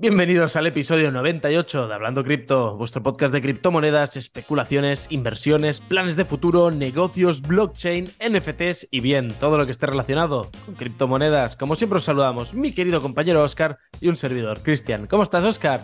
Bienvenidos al episodio 98 de Hablando Cripto, vuestro podcast de criptomonedas, especulaciones, inversiones, planes de futuro, negocios, blockchain, NFTs y bien, todo lo que esté relacionado con criptomonedas. Como siempre os saludamos, mi querido compañero Oscar y un servidor, Cristian. ¿Cómo estás, Oscar?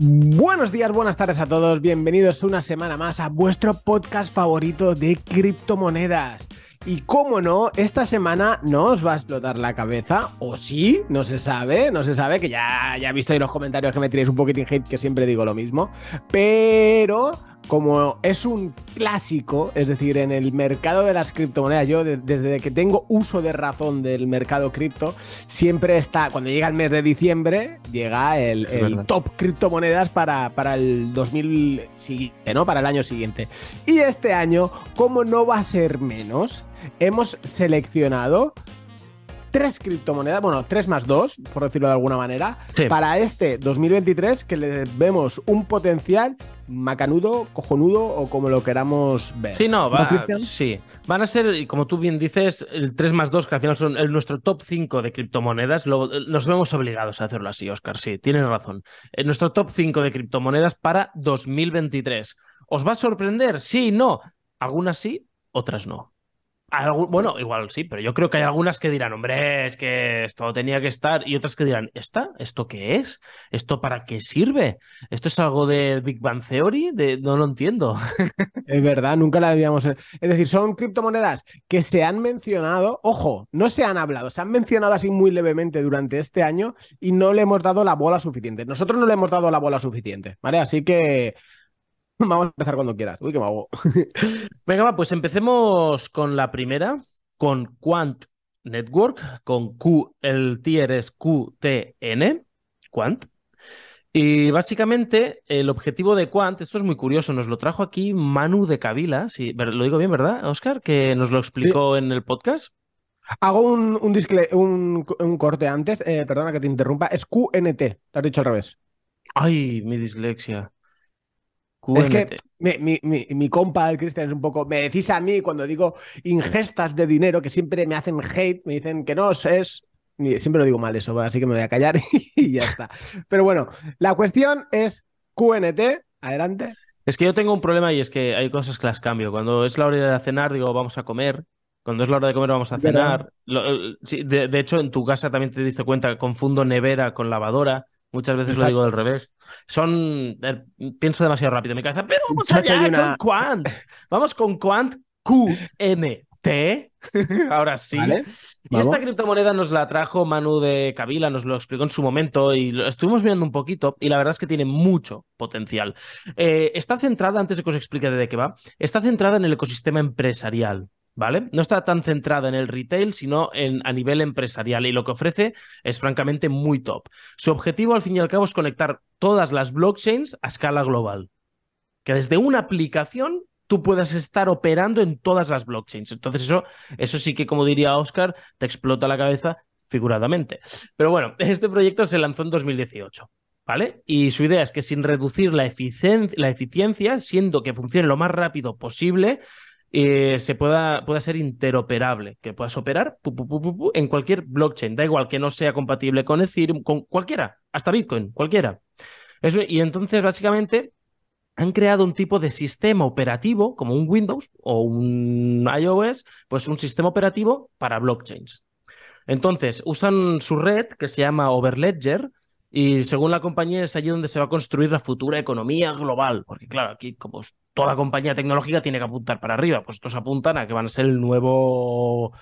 Buenos días, buenas tardes a todos. Bienvenidos una semana más a vuestro podcast favorito de criptomonedas. Y cómo no, esta semana no os va a explotar la cabeza, o sí, no se sabe, no se sabe, que ya, ya he visto ahí los comentarios que me tiréis un poquitín hate, que siempre digo lo mismo, pero como es un clásico, es decir, en el mercado de las criptomonedas, yo desde que tengo uso de razón del mercado cripto, siempre está, cuando llega el mes de diciembre, llega el, top criptomonedas para, para el 2000 siguiente, ¿no? Para el año siguiente. Y este año, como no va a ser menos, hemos seleccionado tres criptomonedas, bueno, tres más dos, por decirlo de alguna manera, para este 2023 que le vemos un potencial macanudo, cojonudo o como lo queramos ver. Sí, no, va, sí. Van a ser, como tú bien dices, el 3 más 2, que al final son el, nuestro top 5 de criptomonedas. nos vemos obligados a hacerlo así, Oscar. Sí, tienes razón. En nuestro top 5 de criptomonedas para 2023. ¿Os va a sorprender? Sí, no. Algunas sí, otras no bueno, igual sí, pero yo creo que hay algunas que dirán, hombre, es que esto tenía que estar, y otras que dirán, ¿esta? ¿Esto qué es? ¿Esto para qué sirve? ¿Esto es algo de Big Bang Theory? No lo entiendo. Es verdad, nunca la habíamos. Es decir, son criptomonedas que se han mencionado, ojo, no se han hablado, se han mencionado así muy levemente durante este año y no le hemos dado la bola suficiente. Nosotros no le hemos dado la bola suficiente, ¿vale? Así que Vamos a empezar cuando quieras. Uy, qué mago. Venga, va, pues empecemos con la primera, con Quant Network, con Q, el tier es QTN, Quant. Y básicamente el objetivo de Quant, esto es muy curioso, nos lo trajo aquí Manu de Kabila, si, lo digo bien, ¿verdad, Oscar? Que nos lo explicó en el podcast. Hago un, un, un, corte antes, eh, perdona que te interrumpa, es QNT, lo has dicho al revés. Ay, mi dislexia. Es que mi, mi, mi, compa, el Cristian, es un poco. Me decís a mí cuando digo ingestas de dinero que siempre me hacen hate, me dicen que no, es. Siempre lo digo mal eso, así que me voy a callar y ya está. Pero bueno, la cuestión es QNT, adelante. Es que yo tengo un problema y es que hay cosas que las cambio. Cuando es la hora de cenar, digo, vamos a comer. Cuando es la hora de comer, vamos a cenar. de, de, hecho, en tu casa también te diste cuenta, confundo nevera con lavadora. Muchas veces lo digo del revés. Son. Eh, pienso demasiado rápido en mi cabeza. Pero vamos allá con Quant. Vamos con Quant QNT. Ahora sí. Y esta criptomoneda nos la trajo Manu de Kabila, nos lo explicó en su momento y lo estuvimos viendo un poquito y la verdad es que tiene mucho potencial. Eh, está centrada, antes de que os explique de qué va, está centrada en el ecosistema empresarial. ¿Vale? No está tan centrada en el retail, sino en, a nivel empresarial y lo que ofrece es francamente muy top. Su objetivo, al fin y al cabo, es conectar todas las blockchains a escala global. Que desde una aplicación tú puedas estar operando en todas las blockchains. Entonces eso, eso sí que, como diría Oscar, te explota la cabeza figuradamente. Pero bueno, este proyecto se lanzó en 2018. ¿Vale? Y su idea es que sin reducir la, la eficiencia, siendo que funcione lo más rápido posible, eh, se pueda, pueda ser interoperable, que puedas operar en cualquier blockchain, da igual que no sea compatible con Ethereum, con cualquiera, hasta Bitcoin, cualquiera. Eso, y entonces, básicamente, han creado un tipo de sistema operativo, como un Windows o un iOS, pues un sistema operativo para blockchains. Entonces, usan su red que se llama Overledger, y según la compañía es allí donde se va a construir la futura economía global, porque claro, aquí como toda compañía tecnológica tiene que apuntar para arriba, pues estos apuntan a que van a ser el nuevo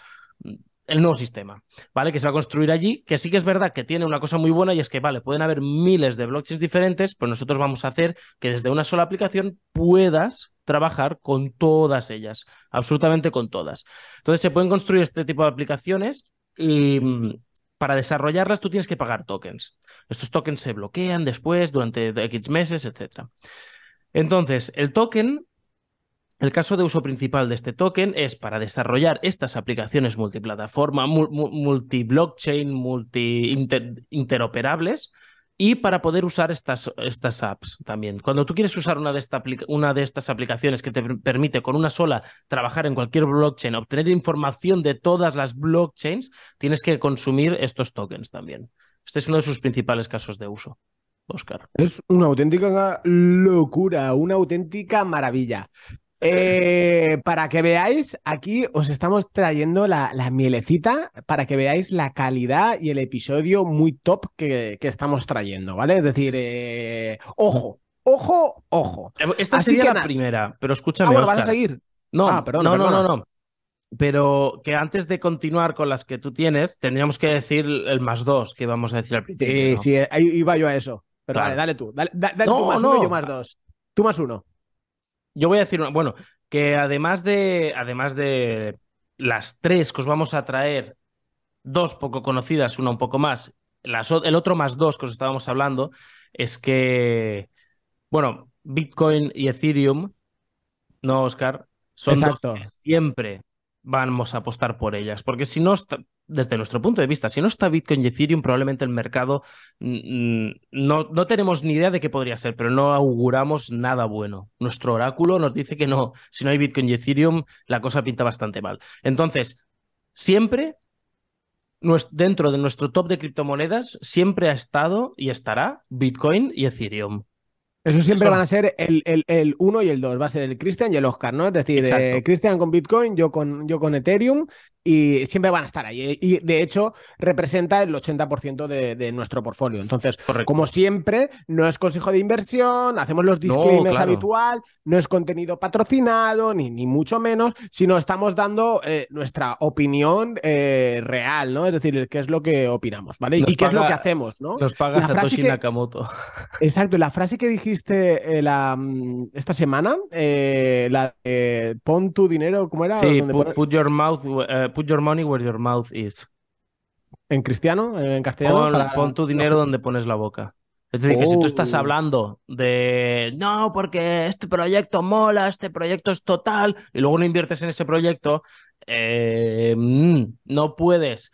el nuevo sistema, ¿vale? Que se va a construir allí, que sí que es verdad que tiene una cosa muy buena y es que, vale, pueden haber miles de blockchains diferentes, pero nosotros vamos a hacer que desde una sola aplicación puedas trabajar con todas ellas, absolutamente con todas. Entonces se pueden construir este tipo de aplicaciones y mm, para desarrollarlas tú tienes que pagar tokens. Estos tokens se bloquean después, durante X meses, etc. Entonces, el token, el caso de uso principal de este token es para desarrollar estas aplicaciones multiplataforma, multi-blockchain, multi-interoperables, y para poder usar estas, estas apps también. Cuando tú quieres usar una de, una de estas aplicaciones que te permite con una sola trabajar en cualquier blockchain, obtener información de todas las blockchains, tienes que consumir estos tokens también. Este es uno de sus principales casos de uso. Oscar. Es una auténtica locura, una auténtica maravilla. Eh, para que veáis, aquí os estamos trayendo la, mielecita para que veáis la calidad y el episodio muy top que, estamos trayendo, ¿vale? Es decir, eh, ojo, ojo, ojo. Esta sería la primera, pero escúchame. Ah, vas a seguir. No, ah, no, no, no, no. Pero que antes de continuar con las que tú tienes, tendríamos que decir el más dos que vamos a decir al principio. Sí, sí, ahí iba yo a eso. Pero vale, dale tú. Dale, tú más uno y yo más dos. Tú más uno yo voy a decir, bueno, que además de, además de las tres que os vamos a traer, dos poco conocidas, una un poco más, el otro más dos que os estábamos hablando, es que, bueno, Bitcoin y Ethereum, ¿no, Oscar? Son dos que siempre vamos a apostar por ellas, porque si no, desde nuestro punto de vista, si no está Bitcoin y Ethereum, probablemente el mercado no, no tenemos ni idea de qué podría ser, pero no auguramos nada bueno. Nuestro oráculo nos dice que no, si no hay Bitcoin y Ethereum, la cosa pinta bastante mal. Entonces, siempre dentro de nuestro top de criptomonedas, siempre ha estado y estará Bitcoin y Ethereum. Eso siempre van a ser el, el, el, uno y el dos. Va a ser el Christian y el Oscar, ¿no? Es decir, eh, Christian con Bitcoin, yo con, yo con Ethereum y siempre van a estar ahí. Y de hecho, representa el 80% de, nuestro portfolio. Entonces, como siempre, no es consejo de inversión, hacemos los disclaimers habitual, no es contenido patrocinado, ni, ni mucho menos, sino estamos dando eh, nuestra opinión eh, real, ¿no? Es decir, qué es lo que opinamos, ¿vale? y qué es lo que hacemos, ¿no? Nos paga Satoshi Nakamoto. Exacto, la frase que dijiste eh, la, mm, esta semana, la pon tu dinero, ¿cómo era? Sí, put, your mouth put your money where your mouth is. ¿En cristiano? ¿En castellano? Pon, tu dinero donde pones la boca. Es decir, que si tú estás oh. hablando de no, porque este proyecto mola, este proyecto es total, y luego no inviertes en ese proyecto, eh, mm, no puedes.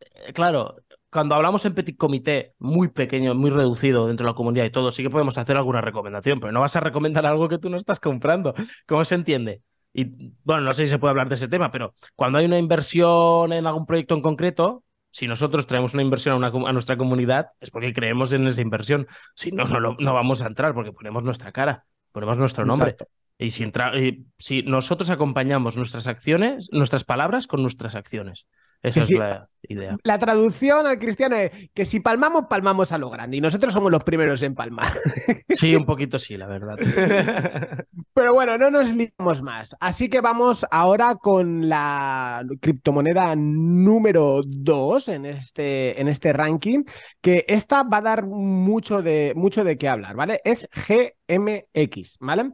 Eh, claro, cuando hablamos en petit comité, muy pequeño, muy reducido dentro de la comunidad y todo, sí que podemos hacer alguna recomendación, pero no vas a recomendar algo que tú no estás comprando. ¿Cómo se entiende? Y bueno, no sé si se puede hablar de ese tema, pero cuando hay una inversión en algún proyecto en concreto, si nosotros traemos una inversión a, una, a nuestra comunidad, es porque creemos en esa inversión. Si no, no, no vamos a entrar porque ponemos nuestra cara, ponemos nuestro nombre. Y si, entra, y si nosotros acompañamos nuestras acciones, nuestras palabras con nuestras acciones. Esa es la idea. La traducción al cristiano es que si palmamos, palmamos a lo grande. Y nosotros somos los primeros en palmar. Sí, un poquito sí, la verdad. Pero bueno, no nos liamos más. Así que vamos ahora con la criptomoneda número 2 en este, en este ranking, que esta va a dar mucho de, mucho de qué hablar, ¿vale? Es GMX, ¿vale?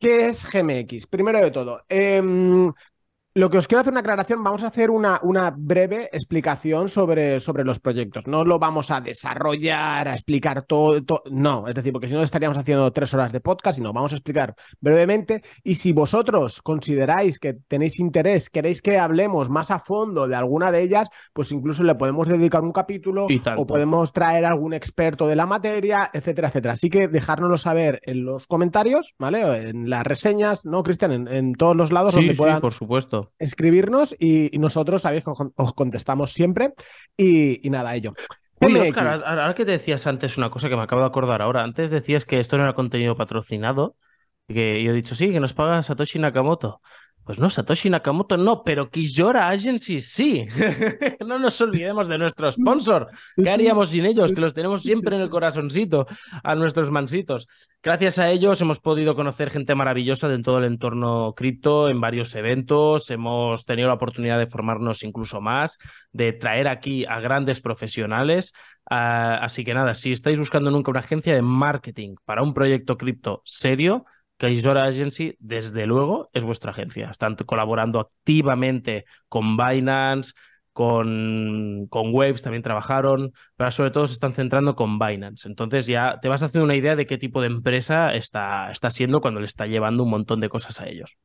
¿Qué es GMX? Primero de todo, eh, lo que os quiero hacer una aclaración, vamos a hacer una, una breve explicación sobre, sobre, los proyectos. No lo vamos a desarrollar, a explicar todo, no, es decir, porque si no estaríamos haciendo tres horas de podcast, sino vamos a explicar brevemente. Y si vosotros consideráis que tenéis interés, queréis que hablemos más a fondo de alguna de ellas, pues incluso le podemos dedicar un capítulo o podemos traer algún experto de la materia, etcétera, etcétera. Así que dejárnoslo saber en los comentarios, ¿vale? En las reseñas, ¿no, Cristian? En, todos los lados donde puedan. por supuesto escribirnos y, nosotros, sabéis, os contestamos siempre. Y, nada, ello. Oscar, ahora que te decías antes una cosa que me acabo de acordar ahora. Antes decías que esto no era contenido patrocinado. Y que yo he dicho, sí, que nos paga Satoshi Nakamoto. Pues no, Satoshi Nakamoto no, pero Kijora Agency sí. no nos olvidemos de nuestro sponsor. ¿Qué haríamos sin ellos? Que los tenemos siempre en el corazoncito, a nuestros mansitos. Gracias a ellos hemos podido conocer gente maravillosa de todo el entorno cripto en varios eventos. Hemos tenido la oportunidad de formarnos incluso más, de traer aquí a grandes profesionales. Ah, así que nada, si estáis buscando nunca una agencia de marketing para un proyecto cripto serio, Kaisora Agency, desde luego, es vuestra agencia. Están colaborando activamente con Binance, con, con Waves también trabajaron, pero sobre todo se están centrando con Binance. Entonces ya te vas haciendo una idea de qué tipo de empresa está, está siendo cuando le está llevando un montón de cosas a ellos.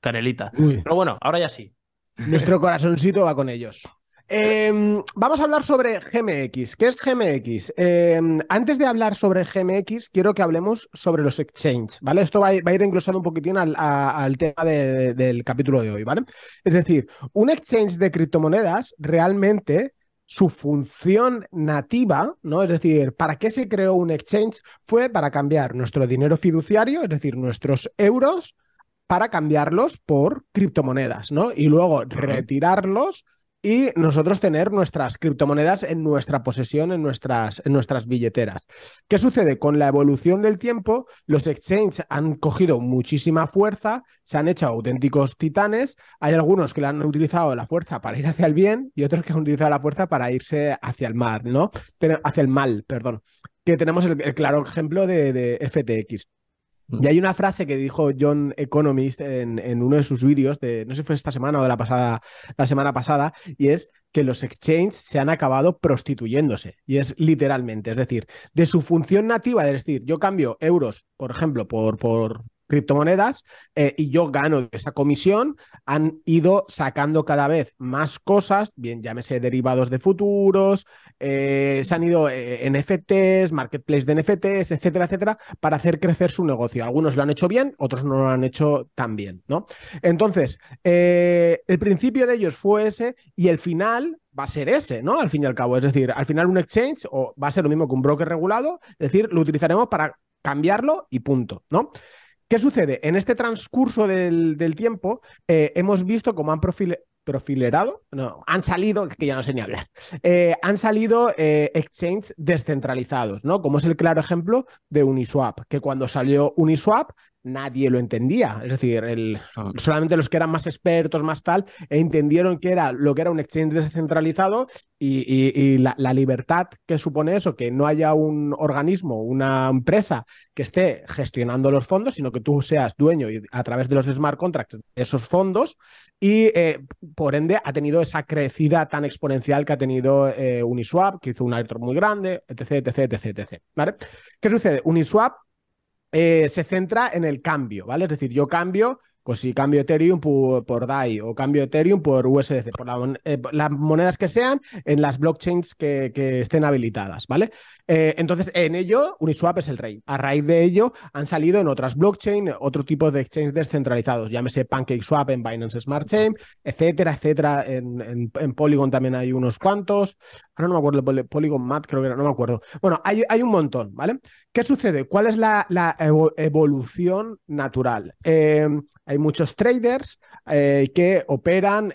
Canelita. Pero bueno, ahora ya sí. Nuestro corazoncito va con ellos. Em, vamos a hablar sobre GMX. ¿Qué es GMX? Em, antes de hablar sobre GMX, quiero que hablemos sobre los exchanges, ¿vale? Esto va a, ir englosando un poquitín al, tema del capítulo de hoy, ¿vale? Es decir, un exchange de criptomonedas realmente su función nativa, ¿no? Es decir, ¿para qué se creó un exchange? Fue para cambiar nuestro dinero fiduciario, es decir, nuestros euros, para cambiarlos por criptomonedas, ¿no? Y luego retirarlos y nosotros tener nuestras criptomonedas en nuestra posesión, en nuestras, en nuestras billeteras. ¿Qué sucede? Con la evolución del tiempo, los exchanges han cogido muchísima fuerza, se han hecho auténticos titanes. Hay algunos que han utilizado la fuerza para ir hacia el bien y otros que han utilizado la fuerza para irse hacia el mal, ¿no? Hacia el mal, perdón. Que tenemos el, claro ejemplo de FTX. Y hay una frase que dijo John Economist en, uno de sus vídeos, de no sé si fue esta semana o de la, pasada, la semana pasada, y es que los exchanges se han acabado prostituyéndose. Y es literalmente, es decir, de su función nativa, es decir, yo cambio euros, por ejemplo, por, por, criptomonedas eh, y yo gano de esa comisión, han ido sacando cada vez más cosas, bien llámese derivados de futuros, eh, se han ido eh, NFTs, marketplace de NFTs, etcétera, etcétera, para hacer crecer su negocio. Algunos lo han hecho bien, otros no lo han hecho tan bien, ¿no? Entonces, el principio de ellos fue ese y el final va a ser ese, ¿no? Al fin y al cabo. Es decir, al final un exchange o va a ser lo mismo que un broker regulado, es decir, lo utilizaremos para cambiarlo y punto, ¿no? ¿Qué sucede? En este transcurso del, tiempo eh, hemos visto cómo han profilerado, no, han salido, que ya no sé ni hablar, eh, han salido eh, exchanges descentralizados, ¿no? Como es el claro ejemplo de Uniswap, que cuando salió Uniswap nadie lo entendía. Es decir, el, solamente los que eran más expertos, más tal, entendieron que era lo que era un exchange descentralizado y, la, libertad que supone eso, que no haya un organismo, una empresa que esté gestionando los fondos, sino que tú seas dueño y a través de los smart contracts de esos fondos y eh, por ende ha tenido esa crecida tan exponencial que ha tenido eh, Uniswap, que hizo un airdrop muy grande, etc, etc, etc, etc. ¿Qué sucede? Uniswap eh, se centra en el cambio, ¿vale? Es decir, yo cambio, pues si cambio Ethereum por, DAI o cambio Ethereum por USDC, por eh, las monedas que sean en las blockchains que estén habilitadas, ¿vale? Eh, entonces, en ello, Uniswap es el rey. A raíz de ello, han salido en otras blockchain, otro tipo de exchanges descentralizados, llámese PancakeSwap en Binance Smart Chain, etcétera, etcétera. En, Polygon también hay unos cuantos. Ahora no me acuerdo, Polygon Mat creo que era, no me acuerdo. Bueno, hay, hay un montón, ¿vale? ¿Qué sucede? ¿Cuál es la, evolución natural? Eh, hay muchos traders eh, que operan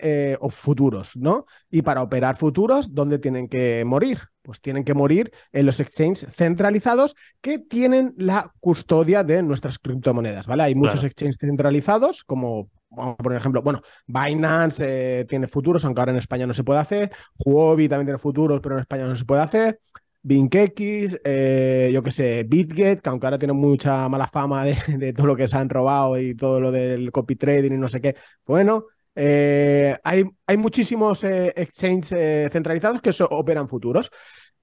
futuros, ¿no? Y para operar futuros, ¿dónde tienen que morir? Pues tienen que morir en los exchanges centralizados que tienen la custodia de nuestras criptomonedas, ¿vale? Hay muchos exchanges centralizados, como vamos a poner ejemplo, bueno, Binance eh, tiene futuros, aunque ahora en España no se puede hacer, Huobi también tiene futuros, pero en España no se puede hacer. BinkX, eh, yo qué sé, BitGet, que aunque ahora tiene mucha mala fama de, de, todo lo que se han robado y todo lo del copy trading y no sé qué, bueno, eh, hay, hay, muchísimos eh, exchanges eh, centralizados que operan futuros.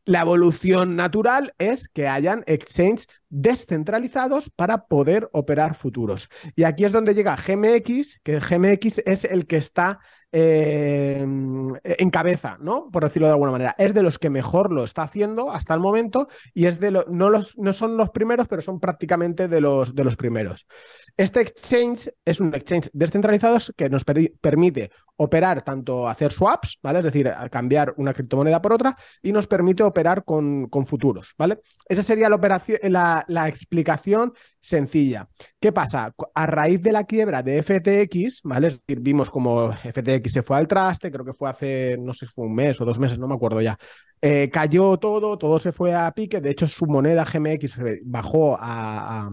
La evolución natural es que hayan exchanges descentralizados para poder operar futuros. Y aquí es donde llega GMX, que GMX es el que está eh, en cabeza, ¿no? Por decirlo de alguna manera. Es de los que mejor lo está haciendo hasta el momento y es de no, los, no son los primeros, pero son prácticamente de los, de los primeros. Este exchange es un exchange descentralizado que nos permite operar tanto hacer swaps, ¿vale? Es decir, cambiar una criptomoneda por otra y nos permite operar con, con futuros, ¿vale? Esa sería la operación, la, la explicación sencilla. ¿Qué pasa? A raíz de la quiebra de FTX, ¿vale? Es decir, vimos como FTX se fue al traste, creo que fue hace, no sé si fue un mes o dos meses, no me acuerdo ya. Eh, cayó todo, todo se fue a pique, de hecho su moneda GMX bajó a,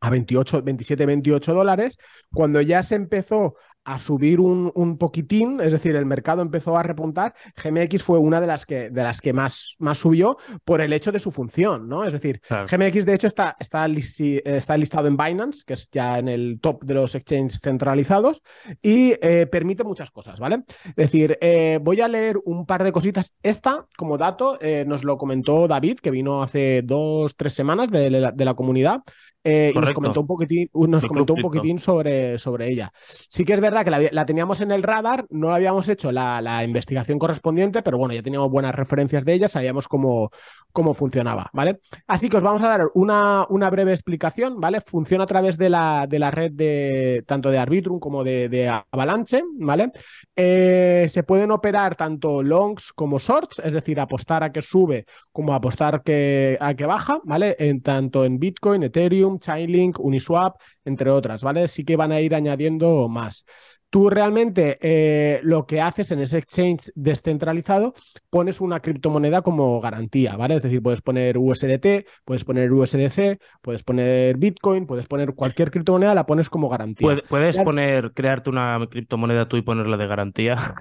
a 28, 27, 28 dólares. Cuando ya se empezó a subir un, un, poquitín, es decir, el mercado empezó a repuntar, GMX fue una de las que, de las que más, más subió por el hecho de su función, ¿no? Es decir, GMX de hecho está, está, está, listado en Binance, que es ya en el top de los exchanges centralizados, y eh, permite muchas cosas, ¿vale? Es decir, eh, voy a leer un par de cositas. Esta, como dato, eh, nos lo comentó David, que vino hace dos, tres semanas de la, de la comunidad, eh, y nos comentó un poquitín, nos comentó un poquitín sobre, sobre ella. Sí que es verdad que la, teníamos en el radar, no habíamos hecho la, la, investigación correspondiente, pero bueno, ya teníamos buenas referencias de ella, sabíamos cómo, cómo funcionaba, ¿vale? Así que os vamos a dar una, una breve explicación, ¿vale? Funciona a través de la, de la red de tanto de Arbitrum como de, de Avalanche, ¿vale? Eh, se pueden operar tanto longs como shorts, es decir, apostar a que sube como apostar que, a que baja, ¿vale? En, tanto en Bitcoin, Ethereum, Chainlink, Uniswap, entre otras, ¿vale? Sí que van a ir añadiendo más tú realmente eh, lo que haces en ese exchange descentralizado, pones una criptomoneda como garantía, ¿vale? Es decir, puedes poner USDT, puedes poner USDC, puedes poner Bitcoin, puedes poner cualquier criptomoneda, la pones como garantía. ¿Puedes poner, crearte una criptomoneda tú y ponerla de garantía?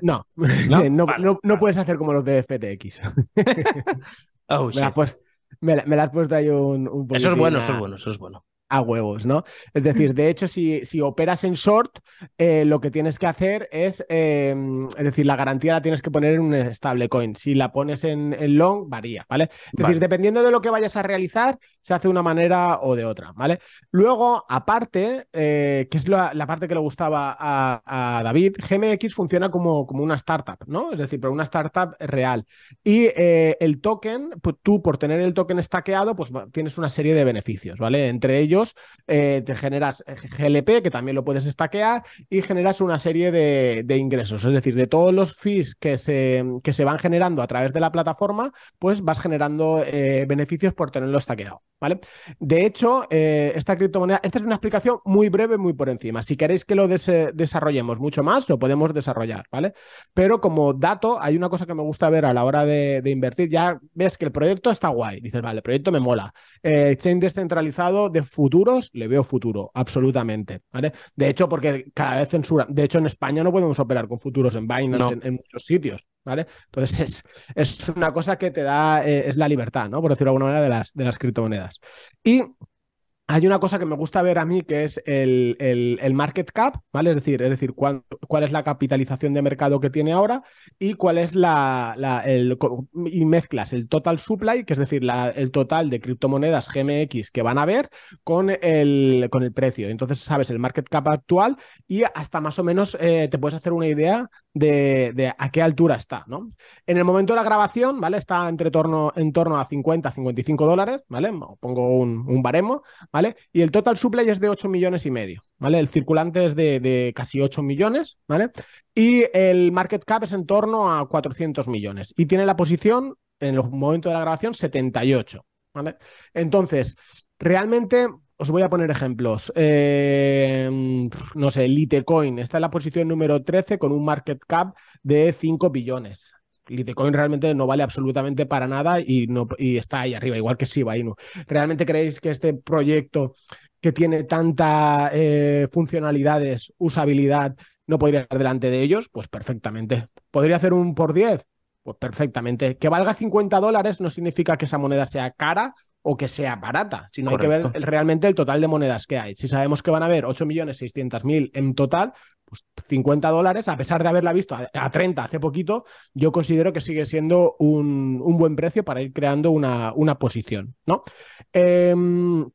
No, no, no, puedes hacer como los de FTX. oh, me, la me, has puesto ahí un, un Eso es bueno, eso es bueno, eso es bueno a huevos, ¿no? Es decir, de hecho, si, si operas en short, eh, lo que tienes que hacer es, em, es decir, la garantía la tienes que poner en un stablecoin. Si la pones en, long, varía, ¿vale? Es decir, dependiendo de lo que vayas a realizar, se hace de una manera o de otra, ¿vale? Luego, aparte, eh, que es la, parte que le gustaba a, David, GMX funciona como, como una startup, ¿no? Es decir, pero una startup real. Y eh, el token, pues tú por tener el token stackeado, pues tienes una serie de beneficios, ¿vale? Entre ellos, eh, te generas GLP, que también lo puedes stackear, y generas una serie de, ingresos. Es decir, de todos los fees que se, que se van generando a través de la plataforma, pues vas generando eh, beneficios por tenerlo stackeado. ¿Vale? De hecho, eh, esta criptomoneda, esta es una explicación muy breve, muy por encima. Si queréis que lo desarrollemos mucho más, lo podemos desarrollar, ¿vale? Pero como dato, hay una cosa que me gusta ver a la hora de, invertir. Ya ves que el proyecto está guay. Dices, vale, el proyecto me mola. chain descentralizado de futuros, le veo futuro, absolutamente. ¿vale? De hecho, porque cada vez censura. De hecho, en España no podemos operar con futuros en Binance en, muchos sitios. ¿vale? Entonces, es, es, una cosa que te da, eh, es la libertad, ¿no? Por decirlo de alguna manera, de las, de las criptomonedas. Y hay una cosa que me gusta ver a mí que es el, el, market cap, ¿vale? Es decir, es decir cuál, cuál, es la capitalización de mercado que tiene ahora y cuál es la, la el, y mezclas el total supply, que es decir, la, el total de criptomonedas GMX que van a ver con el, con el precio. Entonces sabes el market cap actual y hasta más o menos eh, te puedes hacer una idea de, de, a qué altura está, ¿no? En el momento de la grabación, ¿vale? Está entre torno, en torno a 50, 55 dólares, ¿vale? Pongo un, un baremo. ¿Vale? Y el total supply es de 8 millones y medio, ¿vale? El circulante es de, casi 8 millones, ¿vale? Y el market cap es en torno a 400 millones. Y tiene la posición, en el momento de la grabación, 78, ¿vale? Entonces, realmente os voy a poner ejemplos. Eh, no sé, Litecoin está en la posición número 13 con un market cap de 5 billones. Litecoin realmente no vale absolutamente para nada y, no, y está ahí arriba, igual que Shiba Inu. ¿Realmente creéis que este proyecto que tiene tantas eh, funcionalidades, usabilidad, no podría estar delante de ellos? Pues perfectamente. ¿Podría hacer un por 10? Pues perfectamente. Que valga 50 dólares no significa que esa moneda sea cara o que sea barata, sino hay que ver realmente el total de monedas que hay. Si sabemos que van a haber 8.600.000 en total, pues 50 dólares, a pesar de haberla visto a, 30 hace poquito, yo considero que sigue siendo un, buen precio para ir creando una, una posición, ¿no? Em,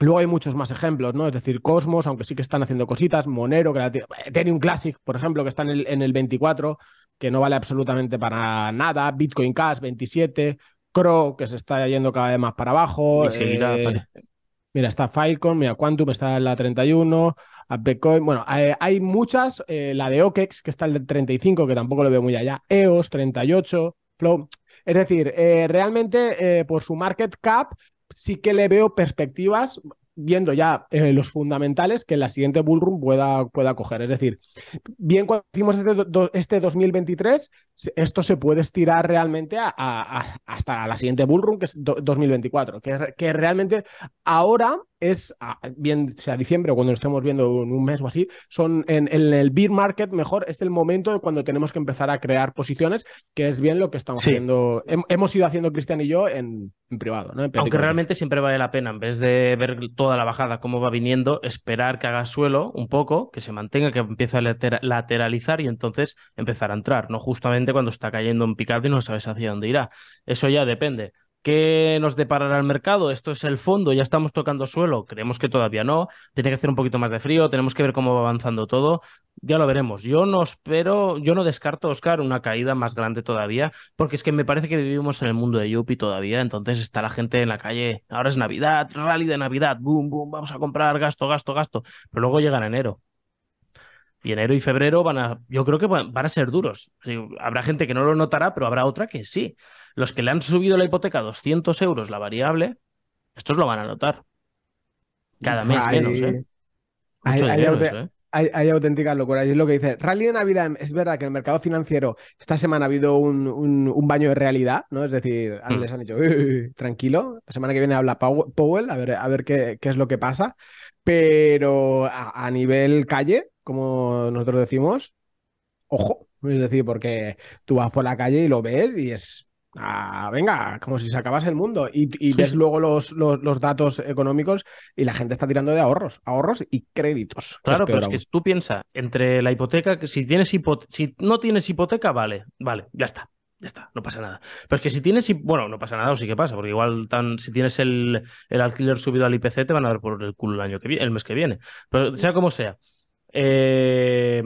luego hay muchos más ejemplos, ¿no? Es decir, Cosmos, aunque sí que están haciendo cositas, Monero, que Ethereum Classic, por ejemplo, que está en el, en el 24, que no vale absolutamente para nada, Bitcoin Cash 27, Crow, que se está yendo cada vez más para abajo. Eh, mira, está Filecoin, mira, Quantum está en la 31, Bitcoin, bueno, eh, hay muchas, eh, la de OKEX, que está en el 35, que tampoco lo veo muy allá, EOS 38, Flow. Es decir, realmente por su market cap sí que le veo perspectivas viendo ya eh, los fundamentales que la siguiente bullrun pueda, pueda coger. Es decir, bien cuando hicimos este, 2023, esto se puede estirar realmente hasta la siguiente bullrun, que es 2024, que, que realmente ahora es, ah, bien sea diciembre o cuando lo estemos viendo en un mes o así, son en, el beer market mejor, es el momento de cuando tenemos que empezar a crear posiciones, que es bien lo que estamos haciendo, hemos ido haciendo Cristian y yo en, privado. ¿no? Aunque realmente siempre vale la pena, en vez de ver toda la bajada cómo va viniendo, esperar que haga suelo un poco, que se mantenga, que empiece a lateralizar y entonces empezar a entrar, no justamente cuando está cayendo en picado y no sabes hacia dónde irá. Eso ya depende ¿Qué nos deparará el mercado? Esto es el fondo, ya estamos tocando suelo. Creemos que todavía no. Tiene que hacer un poquito más de frío, tenemos que ver cómo va avanzando todo. Ya lo veremos. Yo no espero, yo no descarto, Oscar, una caída más grande todavía, porque es que me parece que vivimos en el mundo de Yuppie todavía. Entonces está la gente en la calle. Ahora es Navidad, rally de Navidad, boom, boom, vamos a comprar, gasto, gasto, gasto. Pero luego llega en enero. Y enero y febrero van a, yo creo que van a ser duros. habrá gente que no lo notará, pero habrá otra que sí. Los que le han subido la hipoteca a 200 euros la variable, estos lo van a notar. Cada mes menos, ¿eh? hay, ¿eh? hay, auténticas locuras. Y es lo que dice. Rally de Navidad, es verdad que en el mercado financiero esta semana ha habido un, baño de realidad, ¿no? Es decir, mm. les han dicho, tranquilo, la semana que viene habla Powell, a ver, a ver qué, qué es lo que pasa. Pero a nivel calle, como nosotros decimos, ojo. Es decir, porque tú vas por la calle y lo ves y es Ah, venga, como si se acabase el mundo. Y, ves luego los, los, datos económicos y la gente está tirando de ahorros, ahorros y créditos. Claro, pero es que tú piensas, entre la hipoteca, que si tienes si no tienes hipoteca, vale, vale, ya está. Ya está, no pasa nada. Pero es que si tienes, bueno, no pasa nada o sí que pasa, porque igual tan, si tienes el, el alquiler subido al IPC te van a ver por el culo el año que viene, el mes que viene. Pero sea como sea, eh,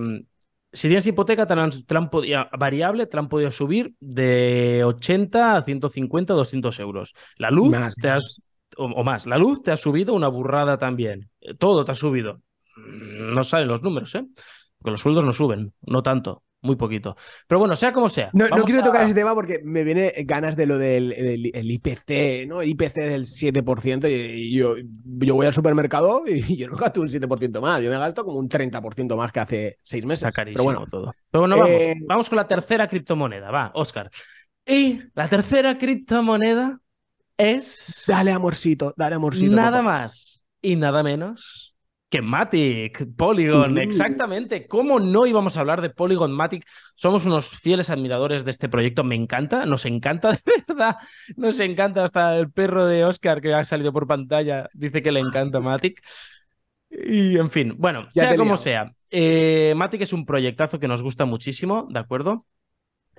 si tienes hipoteca, te han, podido, variable, te han podido subir de 80 a 150, 200 euros. La luz te has, o, más, la luz te ha subido una burrada también. Todo te ha subido. No salen los números, ¿eh? Porque los sueldos no suben, no tanto muy poquito. Pero bueno, sea como sea. No, quiero tocar ese tema porque me viene ganas de lo del, IPC, ¿no? El IPC del 7%. Y, yo, yo voy al supermercado y yo no gasto un 7% más. Yo me gasto como un 30% más que hace seis meses. Pero bueno, todo. Pero bueno, vamos, eh, vamos con la tercera criptomoneda. Va, Oscar. Y la tercera criptomoneda es. Dale amorcito, dale amorcito. Nada más y nada menos que Matic, Polygon, exactamente. ¿Cómo no íbamos a hablar de Polygon Matic? Somos unos fieles admiradores de este proyecto. Me encanta, nos encanta de verdad. Nos encanta hasta el perro de Oscar que ha salido por pantalla. Dice que le encanta Matic. Y en fin, bueno, sea como sea. Eh, Matic es un proyectazo que nos gusta muchísimo, ¿de acuerdo?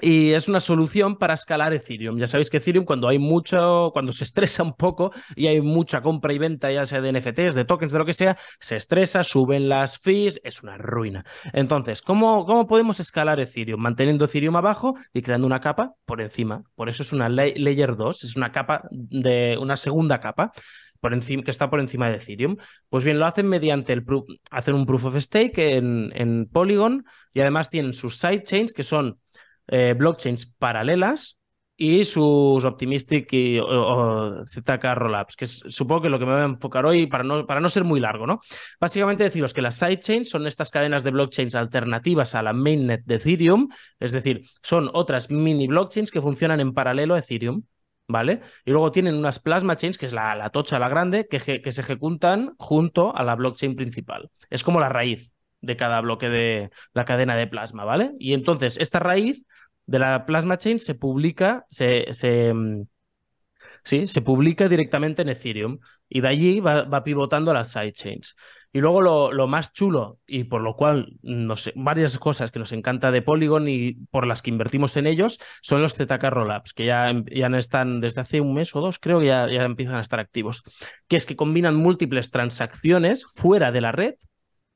Y es una solución para escalar Ethereum. Ya sabéis que Ethereum, cuando hay mucho, cuando se estresa un poco y hay mucha compra y venta, ya sea de NFTs, de tokens, de lo que sea, se estresa, suben las fees, es una ruina. Entonces, ¿cómo, cómo podemos escalar Ethereum? Manteniendo Ethereum abajo y creando una capa por encima. Por eso es una layer 2, es una capa de una segunda capa. Por encima, que está por encima de Ethereum. Pues bien, lo hacen mediante el hacer un proof of stake en, en Polygon y además tienen sus sidechains que son eh, blockchains paralelas y sus Optimistic y ZK Rollups, que es, supongo que lo que me voy a enfocar hoy para no, para no ser muy largo, ¿no? Básicamente deciros que las sidechains son estas cadenas de blockchains alternativas a la mainnet de Ethereum, es decir, son otras mini blockchains que funcionan en paralelo a Ethereum. ¿Vale? Y luego tienen unas plasma chains, que es la, la tocha, la grande, que, que se ejecutan junto a la blockchain principal. Es como la raíz de cada bloque de la cadena de plasma, ¿vale? Y entonces esta raíz de la plasma chain se publica, se, mm, sí, se publica directamente en Ethereum y de allí va, pivotando a las sidechains. Y luego lo, más chulo y por lo cual no sé, varias cosas que nos encanta de Polygon y por las que invertimos en ellos son los ZK Rollups, que ya, ya están desde hace un mes o dos, creo que ya, ya empiezan a estar activos, que es que combinan múltiples transacciones fuera de la red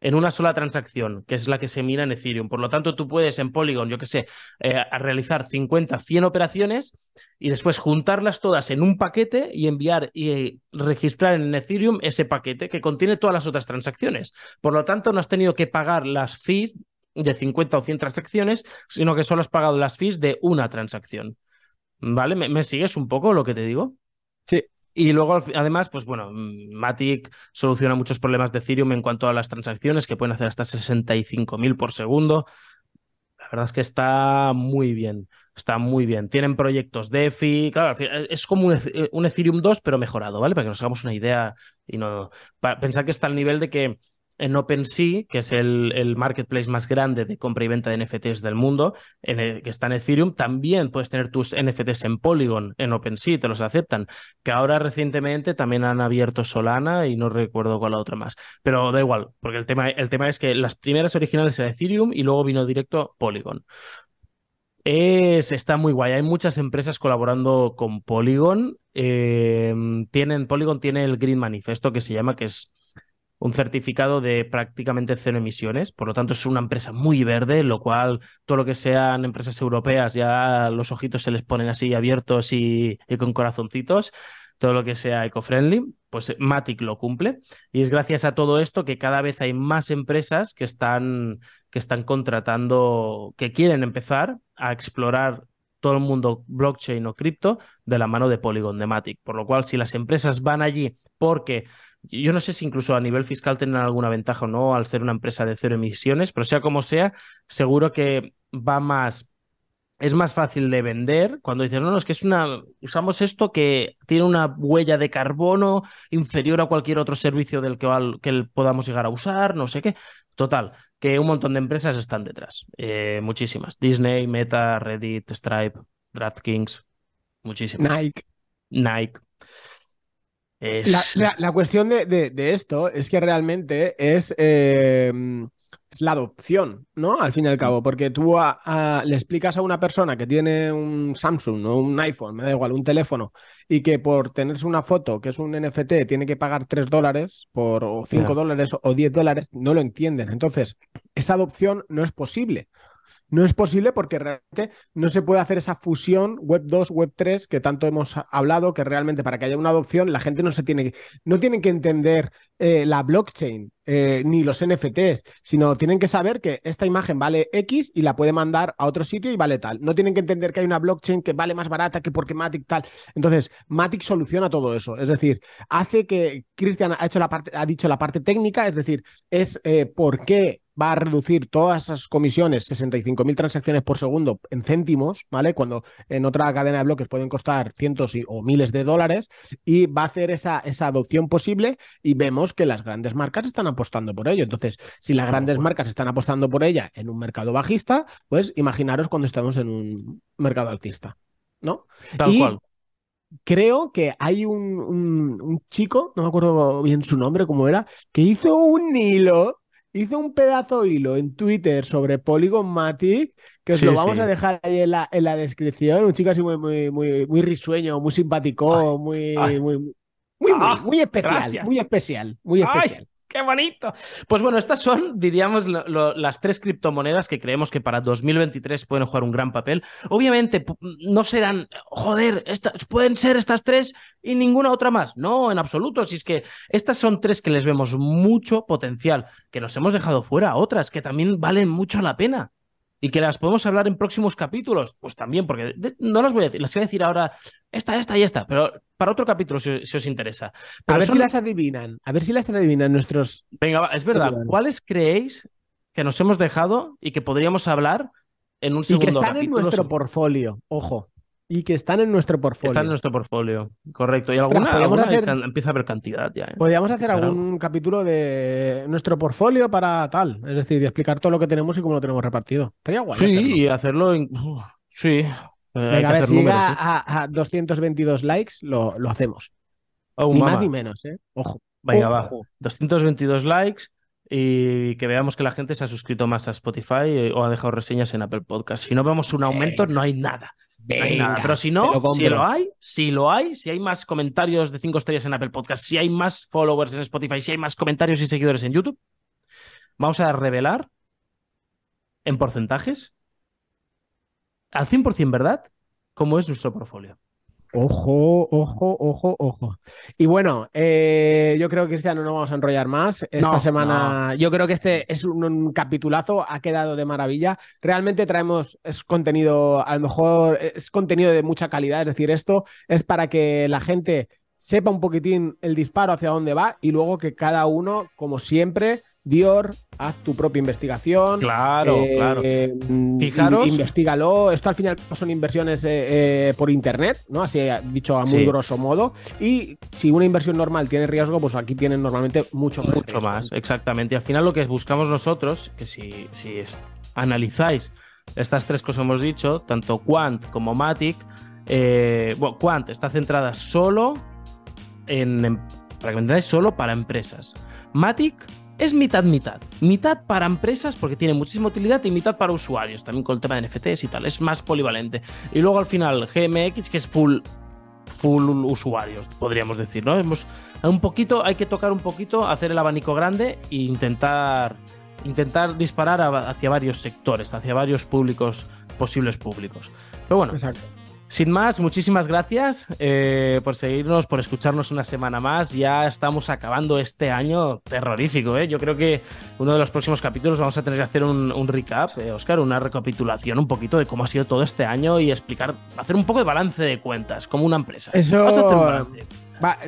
en una sola transacción, que es la que se mira en Ethereum. Por lo tanto, tú puedes en Polygon, yo que sé, eh, realizar 50, 100 operaciones y después juntarlas todas en un paquete y enviar y registrar en Ethereum ese paquete que contiene todas las otras transacciones. Por lo tanto, no has tenido que pagar las fees de 50 o 100 transacciones, sino que solo has pagado las fees de una transacción. ¿Vale? me sigues un poco lo que te digo? Sí, y luego, además, pues bueno, Matic soluciona muchos problemas de Ethereum en cuanto a las transacciones, que pueden hacer hasta 65.000 por segundo. La verdad es que está muy bien, está muy bien. Tienen proyectos DeFi, claro, es como un, Ethereum 2, pero mejorado, ¿vale? Para que nos hagamos una idea y no... pensar que está al nivel de que en OpenSea, que es el, marketplace más grande de compra y venta de NFTs del mundo, que está en Ethereum, también puedes tener tus NFTs en Polygon, en OpenSea, te los aceptan. Que ahora recientemente también han abierto Solana y no recuerdo cuál la otra más. Pero da igual, porque el tema, el tema es que las primeras originales eran Ethereum y luego vino directo Polygon. Es, está muy guay. Hay muchas empresas colaborando con Polygon eh, tienen, Polygon tiene el Green Manifesto que se llama, que es un certificado de prácticamente cero emisiones, por lo tanto es una empresa muy verde, lo cual todo lo que sean empresas europeas ya los ojitos se les ponen así abiertos y, con corazoncitos, todo lo que sea eco-friendly, pues Matic lo cumple. Y es gracias a todo esto que cada vez hay más empresas que están, que están contratando, que quieren empezar a explorar todo el mundo blockchain o cripto de la mano de Polygon, de Matic. Por lo cual, si las empresas van allí porque yo no sé si incluso a nivel fiscal tienen alguna ventaja o no al ser una empresa de cero emisiones, pero sea como sea, seguro que va más es más fácil de vender cuando dices, no, no, es que es una, usamos esto que tiene una huella de carbono inferior a cualquier otro servicio del que, que podamos llegar a usar, no sé qué. Total, que un montón de empresas están detrás, eh, muchísimas. Disney, Meta, Reddit, Stripe, DraftKings, muchísimas. Nike. Nike. La, cuestión de, esto es que realmente es, eh, es, la adopción, ¿no? Al fin y al cabo, porque tú le explicas a una persona que tiene un Samsung o un iPhone, me da igual, un teléfono, y que por tenerse una foto que es un NFT tiene que pagar 3 dólares por, o 5 dólares o 10 dólares, no lo entienden. Entonces, esa adopción no es posible. No es posible porque realmente no se puede hacer esa fusión web 2, web 3 que tanto hemos hablado, que realmente para que haya una adopción la gente no se tiene que, no tiene que entender eh, la blockchain eh, ni los NFTs, sino tienen que saber que esta imagen vale X y la puede mandar a otro sitio y vale tal. No tienen que entender que hay una blockchain que vale más barata que porque Matic tal. Entonces, Matic soluciona todo eso. Es decir, hace que Cristian ha, hecho la parte, ha dicho la parte técnica, es decir, es eh, por qué va a reducir todas esas comisiones, 65.000 transacciones por segundo en céntimos, ¿vale? Cuando en otra cadena de bloques pueden costar cientos o miles de dólares y va a hacer esa, esa adopción posible y vemos que las grandes marcas están apostando por ello. Entonces, si las grandes marcas están apostando por ella en un mercado bajista, pues imaginaros cuando estamos en un mercado alcista, ¿no? Tal cual creo que hay un, un, chico, no me acuerdo bien su nombre, cómo era, que hizo un hilo hizo un pedazo hilo en Twitter sobre Polygon Matic, que os lo vamos a dejar ahí en la, en la descripción. Un chico así muy, muy, muy, muy risueño, muy simpático, muy, muy, muy, muy, ah, muy, especial, muy especial, muy especial. ¡Qué bonito! Pues bueno, estas son, diríamos, las tres criptomonedas que creemos que para 2023 pueden jugar un gran papel. Obviamente, no serán, joder, estas, pueden ser estas tres y ninguna otra más. No, en absoluto. Si es que estas son tres que les vemos mucho potencial, que nos hemos dejado fuera otras que también valen mucho la pena y que las podemos hablar en próximos capítulos, pues también, porque no las voy a decir, las voy a decir ahora, esta, esta y esta, pero para otro capítulo si, os interesa. a ver si las adivinan, a ver si las adivinan nuestros... Venga, es verdad, ¿cuáles creéis que nos hemos dejado y que podríamos hablar en un segundo Y que están en nuestro portfolio, ojo y que están en nuestro portfolio. Están en nuestro portfolio, correcto. Y alguna, empieza a haber cantidad ya. ¿eh? Podríamos hacer algún capítulo de nuestro portfolio para tal, es decir, explicar todo lo que tenemos y cómo lo tenemos repartido. Estaría guay. Sí, y hacerlo. Sí. Eh, Venga, a ver, si llega a, 222 likes, lo, lo hacemos. ni más ni menos, ¿eh? Ojo. Venga, va. 222 likes y que veamos que la gente se ha suscrito más a Spotify eh, o ha dejado reseñas en Apple Podcast. Si no vemos un aumento, no hay nada. Pero si no, si lo hay, si lo hay, si hay más comentarios de 5 estrellas en Apple Podcast, si hay más followers en Spotify, si hay más comentarios y seguidores en YouTube, vamos a revelar en porcentajes al 100%, ¿verdad? Cómo es nuestro portfolio. Ojo, ojo, ojo, ojo. Y bueno, eh, yo creo que este año no vamos a enrollar más. Esta semana, yo creo que este es un, capitulazo, ha quedado de maravilla. Realmente traemos, es contenido, a lo mejor es contenido de mucha calidad, es decir, esto es para que la gente sepa un poquitín el disparo hacia dónde va y luego que cada uno, como siempre, Dior, haz tu propia investigación. Claro, eh, claro. Fijaros. Investígalo. Esto al final son inversiones eh, eh, por internet, ¿no? Así dicho a muy grosso modo. Y si una inversión normal tiene riesgo, pues aquí tienen normalmente mucho más. Mucho más, exactamente. Y al final lo que buscamos nosotros, que si, si analizáis estas tres cosas que hemos dicho, tanto Quant como Matic, bueno, Quant está centrada solo en, para que me entendáis, solo para empresas. Matic es mitad mitad. Mitad para empresas porque tiene muchísima utilidad y mitad para usuarios, también con el tema de NFTs y tal, es más polivalente. Y luego al final GMX que es full full usuarios, podríamos decir, ¿no? Hemos, un poquito, hay que tocar un poquito, hacer el abanico grande e intentar, intentar disparar hacia varios sectores, hacia varios públicos, posibles públicos. Pero bueno, Exacto. Sin más, muchísimas gracias eh, por seguirnos, por escucharnos una semana más. Ya estamos acabando este año terrorífico. ¿eh? Yo creo que uno de los próximos capítulos vamos a tener que hacer un, recap, eh, Oscar, una recapitulación un poquito de cómo ha sido todo este año y explicar, hacer un poco de balance de cuentas, como una empresa. Eso.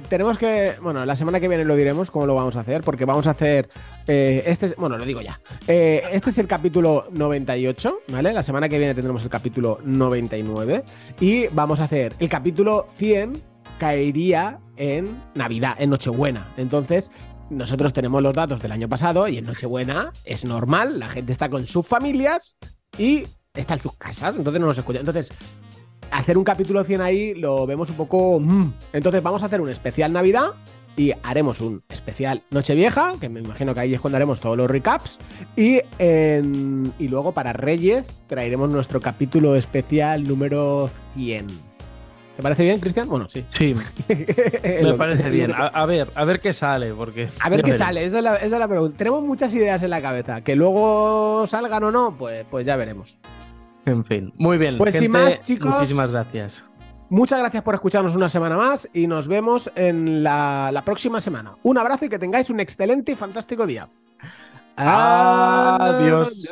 Tenemos que. Bueno, la semana que viene lo diremos cómo lo vamos a hacer, porque vamos a hacer. Eh, este Bueno, lo digo ya. Eh, este es el capítulo 98, ¿vale? La semana que viene tendremos el capítulo 99. Y vamos a hacer. El capítulo 100 caería en Navidad, en Nochebuena. Entonces. Nosotros tenemos los datos del año pasado y en Nochebuena es normal, la gente está con sus familias y está en sus casas, entonces no nos escucha. Entonces, hacer un capítulo 100 ahí lo vemos un poco... Mm. Entonces vamos a hacer un especial Navidad y haremos un especial Nochevieja, que me imagino que ahí es cuando haremos todos los recaps. Y, y luego para Reyes traeremos nuestro capítulo especial número 100. ¿Te parece bien, Cristian? Bueno, sí. Sí, me parece bien. A, ver, a ver qué sale, porque... A ver qué sale, esa es, la, esa es, la, pregunta. Tenemos muchas ideas en la cabeza. Que luego salgan o no, pues, pues ya veremos. En fin, muy bien. Pues sin más, chicos. Muchísimas gracias. Muchas gracias por escucharnos una semana más y nos vemos en la, la próxima semana. Un abrazo y que tengáis un excelente y fantástico día. Adiós.